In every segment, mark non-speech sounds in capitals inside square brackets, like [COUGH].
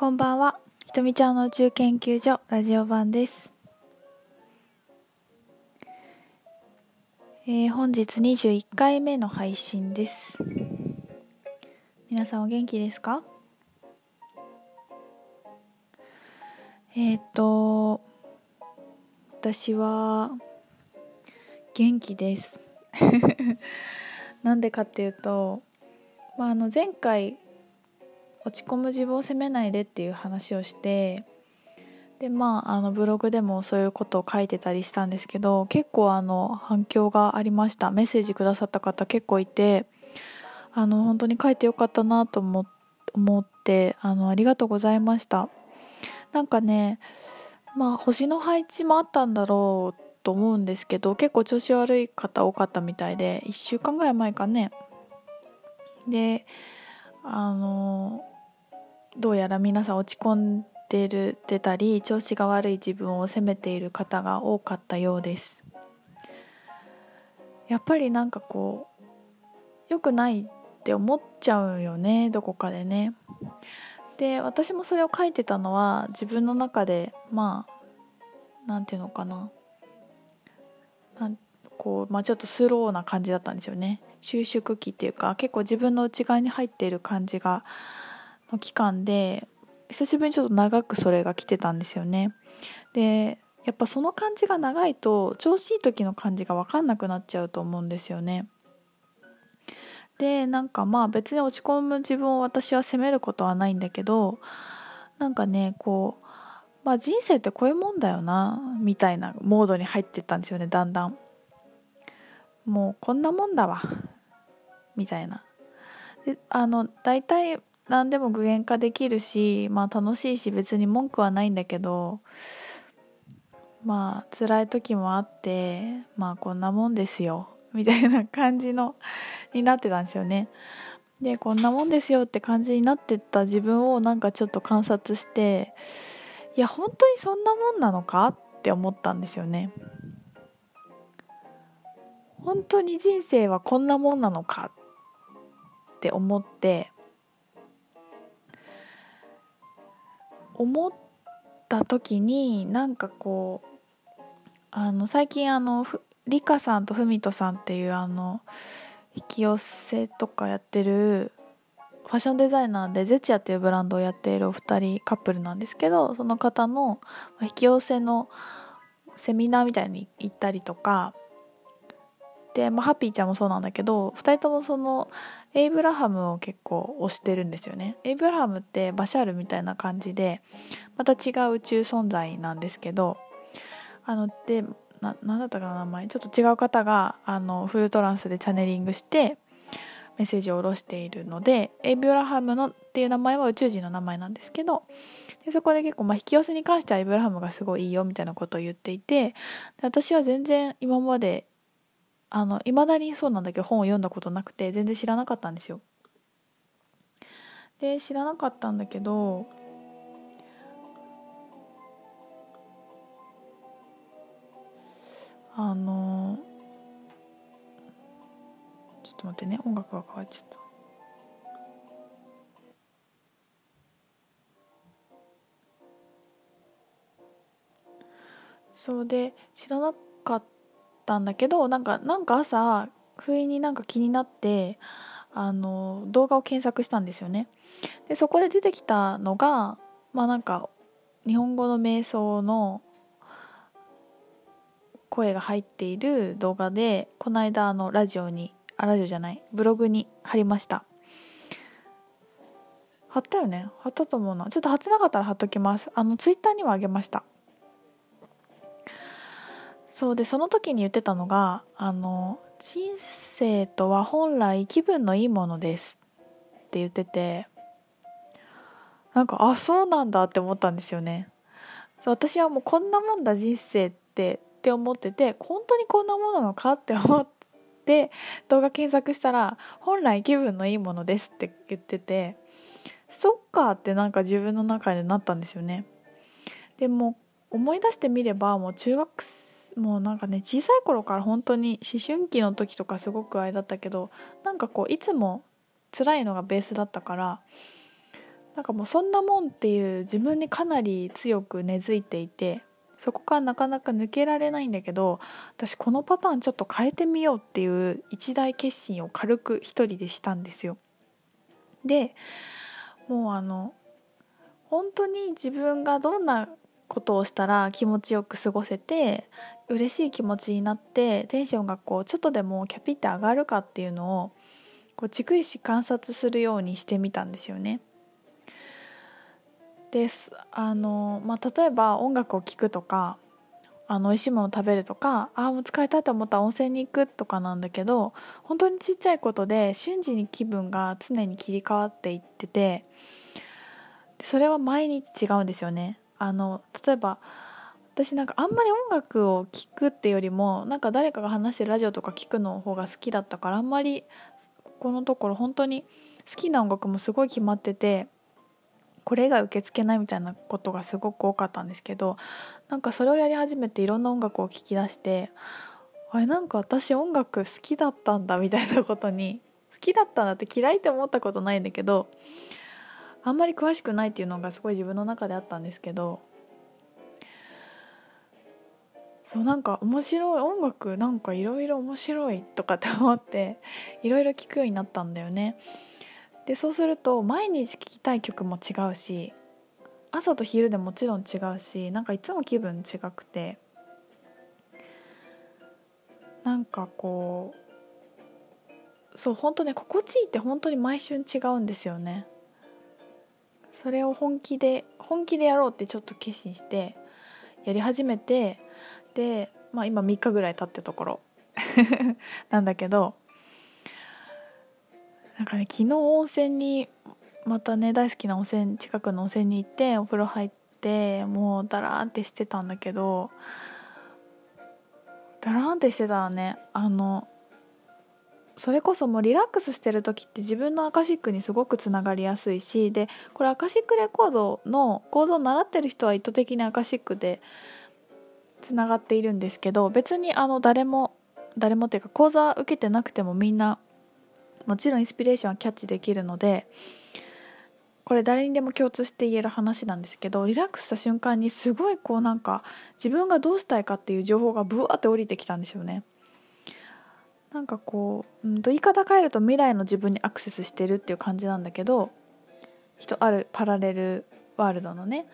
こんばんは。ひとみちゃんの宇宙研究所ラジオ版です。えー本日21回目の配信です。皆さんお元気ですか？えっ、と、私は元気です。[LAUGHS] なんでかっていうと、まあ、あの前回落ち込む自分を責めないでっていう話をしてでまああのブログでもそういうことを書いてたりしたんですけど結構あの反響がありました。メッセージくださった方結構いてあの本当に書いてよかったなと思ってあのありがとうございました。なんかねまあ星の配置もあったんだろうと思うんですけど結構調子悪い方多かったみたいで1週間ぐらい前かね。であのどうやら皆さん落ち込んでるてたり調子が悪い自分を責めている方が多かったようです。やっぱりなんかこう良くないって思っちゃうよねどこかでね。で私もそれを書いてたのは自分の中でまあなんていうのかな。なんこう、まあ、ちょっとスローな感じだったんですよね。収縮期っていうか結構自分の内側に入っている感じがの期間で久しぶりにちょっと長くそれが来てたんですよね。でやっぱその感じが長いと調子いい時の感じが分かんなくなっちゃうと思うんですよね。でなんかまあ別に落ち込む自分を私は責めることはないんだけどなんかねこうまあ人生ってこういうもんだよなみたいなモードに入ってったんですよねだんだん。もうこんなもんだわみたいな。であの大体何でも具現化できるしまあ楽しいし別に文句はないんだけどまあ辛い時もあってまあこんなもんですよみたいな感じのになってたんですよね。でこんなもんですよって感じになってった自分をなんかちょっと観察していや本当にそんなもんなのか？って思ったんですよね。本当に人生はこんなもんなのか？って思って思った時になんかこうあの最近あのリカさんとフミトさんっていうあの引き寄せとかやってるファッションデザイナーでゼチアっていうブランドをやっているお二人カップルなんですけどその方の引き寄せのセミナーみたいに行ったりとかで、まあ、ハッピーちゃんもそうなんだけど2人ともそのエイブラハムを結構推してるんですよね。エイブラハムってバシャールみたいな感じでまた違う宇宙存在なんですけどあのでななんだったかな名前。ちょっと違う方があのフルトランスでチャネリングしてメッセージを下ろしているのでエイブラハムのっていう名前は宇宙人の名前なんですけどでそこで結構、まあ、引き寄せに関してはエイブラハムがすごいいいよみたいなことを言っていて私は全然今まであの未だにそうなんだけど本を読んだことなくて全然知らなかったんですよ。で知らなかったんだけどあのちょっと待ってね音楽が変わっちゃった。そうで知らなかったたんだけどなんかなんか朝不意になんか気になってあの動画を検索したんですよね。でそこで出てきたのがまあなんか日本語の瞑想の声が入っている動画でこの間あのラジオにあラジオじゃないブログに貼りました。貼ったよね？貼ったと思うな。ちょっと貼ってなかったら貼っときます。あのツイッターにはあげました。そうでその時に言ってたのがあの人生とは本来気分のいいものですって言っててなんかあそうなんだって思ったんですよね。そう私はもうこんなもんだ人生ってって思ってて本当にこんなものなのかって思って動画検索したら本来気分のいいものですって言っててそっかってなんか自分の中でなったんですよね。でも思い出してみればもう中学生もうなんかね小さい頃から本当に思春期の時とかすごくあれだったけどなんかこういつも辛いのがベースだったからなんかもうそんなもんっていう自分にかなり強く根付いていてそこからなかなか抜けられないんだけど私このパターンちょっと変えてみようっていう一大決心を軽く一人でしたんですよ。でもうあの本当に自分がどんなことをしたら気持ちよく過ごせて嬉しい気持ちになってテンションがこうちょっとでもキャピって上がるかっていうのをこう逐一観察するようにしてみたんですよね。ですあの、まあ、例えば音楽を聴くとかあの美味しいもの食べるとかああもう疲れたと思ったら温泉に行くとかなんだけど本当にちっちゃいことで瞬時に気分が常に切り替わっていっててそれは毎日違うんですよね。あの例えば私なんかあんまり音楽を聴くっていうよりもなんか誰かが話してるラジオとか聞くの方が好きだったからあんまりここのところ本当に好きな音楽もすごい決まっててこれ以外受け付けないみたいなことがすごく多かったんですけどなんかそれをやり始めていろんな音楽を聴き出してあれなんか私音楽好きだったんだみたいなことに好きだったんだって嫌いって思ったことないんだけどあんまり詳しくないっていうのがすごい自分の中であったんですけどそうなんか面白い音楽なんかいろいろ面白いとかって思って [LAUGHS] いろいろ聴くようになったんだよね。でそうすると毎日聴きたい曲も違うし朝と昼でもちろん違うしなんかいつも気分違くてなんかこうそう本当ね心地いいって本当に毎春違うんですよね。それを本気で本気でやろうってちょっと決心してやり始めてで、まあ、今3日ぐらい経ってところ [LAUGHS] なんだけどなんかね昨日温泉にまたね大好きな温泉近くの温泉に行ってお風呂入ってもうダラーンってしてたんだけどダラーンってしてたらねあのそれこそもうリラックスしてる時って自分のアカシックにすごくつながりやすいしでこれアカシックレコードの構造を習ってる人は意図的にアカシックでつながっているんですけど別にあの誰も誰もっていうか講座受けてなくてもみんなもちろんインスピレーションはキャッチできるのでこれ誰にでも共通して言える話なんですけどリラックスした瞬間にすごいこうなんか自分がどうしたいかっていう情報がブワーって降りてきたんですよね。なんかこう、うんと言い方変えると未来の自分にアクセスしてるっていう感じなんだけど人あるパラレルワールドのね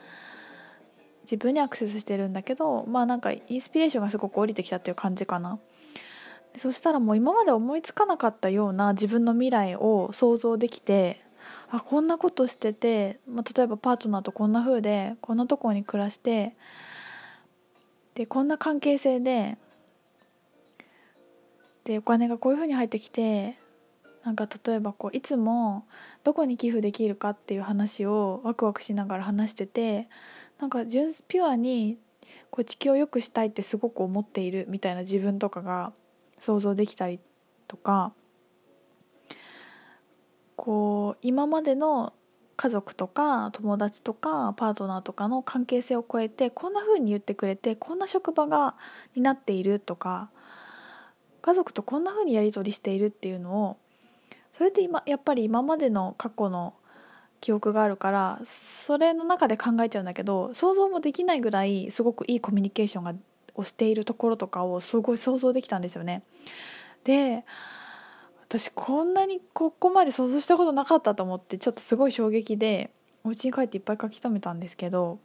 自分にアクセスしてるんだけどまあなんかインスピレーションがすごく降りてきたっていう感じかな。そしたらもう今まで思いつかなかったような自分の未来を想像できてあこんなことしてて、まあ、例えばパートナーとこんな風でこんなとこに暮らしてでこんな関係性ででお金がこういう風に入ってきてなんか例えばこういつもどこに寄付できるかっていう話をワクワクしながら話しててなんか純ピュアにこう地球を良くしたいってすごく思っているみたいな自分とかが想像できたりとかこう今までの家族とか友達とかパートナーとかの関係性を超えてこんな風に言ってくれてこんな職場がになっているとか家族とこんな風にやり取りしているっていうのをそれって今やっぱり今までの過去の記憶があるからそれの中で考えちゃうんだけど想像もできないぐらいすごくいいコミュニケーションがをしているところとかをすごい想像できたんですよね。で私こんなにここまで想像したことなかったと思ってちょっとすごい衝撃でお家に帰っていっぱい書き留めたんですけど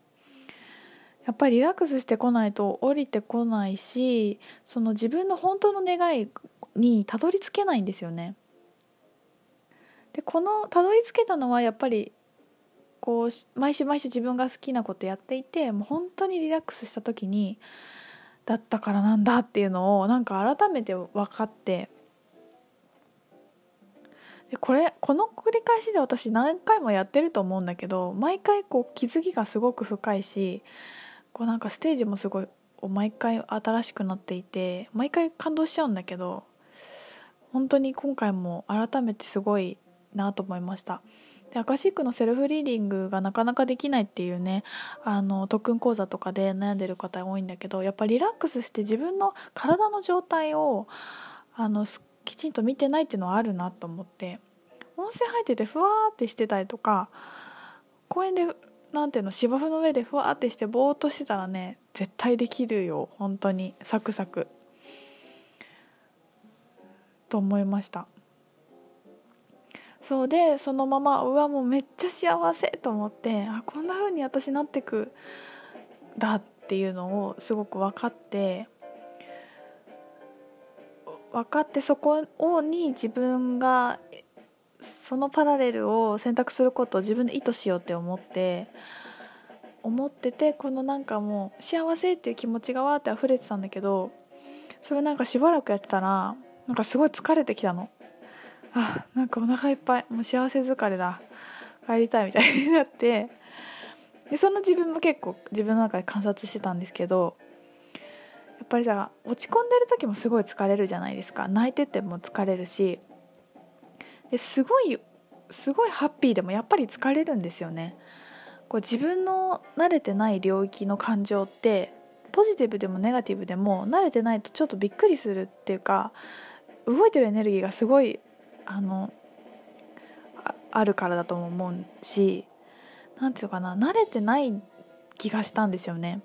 やっぱりリラックスしてこないと降りてこないしその自分の本当の願いにたどり着けないんですよね。でこのたどり着けたのはやっぱりこう毎週毎週自分が好きなことやっていてもう本当にリラックスした時にだったからなんだっていうのをなんか改めて分かってでこれこの繰り返しで私何回もやってると思うんだけど毎回こう気づきがすごく深いしこうなんかステージもすごい毎回新しくなっていて毎回感動しちゃうんだけど本当に今回も改めてすごいなと思いました。でアカシックのセルフリーディングがなかなかできないっていうねあの特訓講座とかで悩んでる方多いんだけどやっぱリラックスして自分の体の状態をあのきちんと見てないっていうのはあるなと思って温泉入っててふわーってしてたりとか公園でなんていうの芝生の上でふわってしてぼーっとしてたらね絶対できるよ。本当に。サクサク。と思いました。そうでそのままうわもうめっちゃ幸せと思ってあこんな風に私なってくだっていうのをすごく分かって分かってそこをに自分がそのパラレルを選択することを自分で意図しようって思って思っててこのなんかもう幸せっていう気持ちがわーって溢れてたんだけどそれなんかしばらくやってたらなんかすごい疲れてきたの。あなんかお腹いっぱいもう幸せ疲れだ。帰りたいみたいになって。でその自分も結構自分の中で観察してたんですけどやっぱりさ落ち込んでる時もすごい疲れるじゃないですか。泣いてても疲れるしですごいすごいハッピーでもやっぱり疲れるんですよねこう自分の慣れてない領域の感情ってポジティブでもネガティブでも慣れてないとちょっとびっくりするっていうか動いてるエネルギーがすごいあのあるからだと思うし何ていうかな慣れてない気がしたんですよね。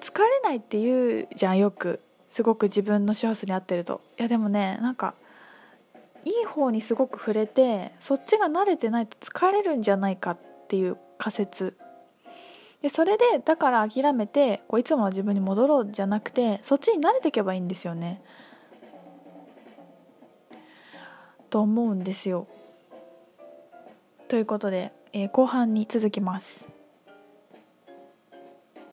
疲れないって言うじゃんよくすごく自分の幸せに合ってると。いやでもねなんかいい方にすごく触れてそっちが慣れてないと疲れるんじゃないかっていう仮説。でそれでだから諦めてこういつもの自分に戻ろうじゃなくてそっちに慣れていけばいいんですよね。と思うんですよ。ということで、えー、後半に続きます。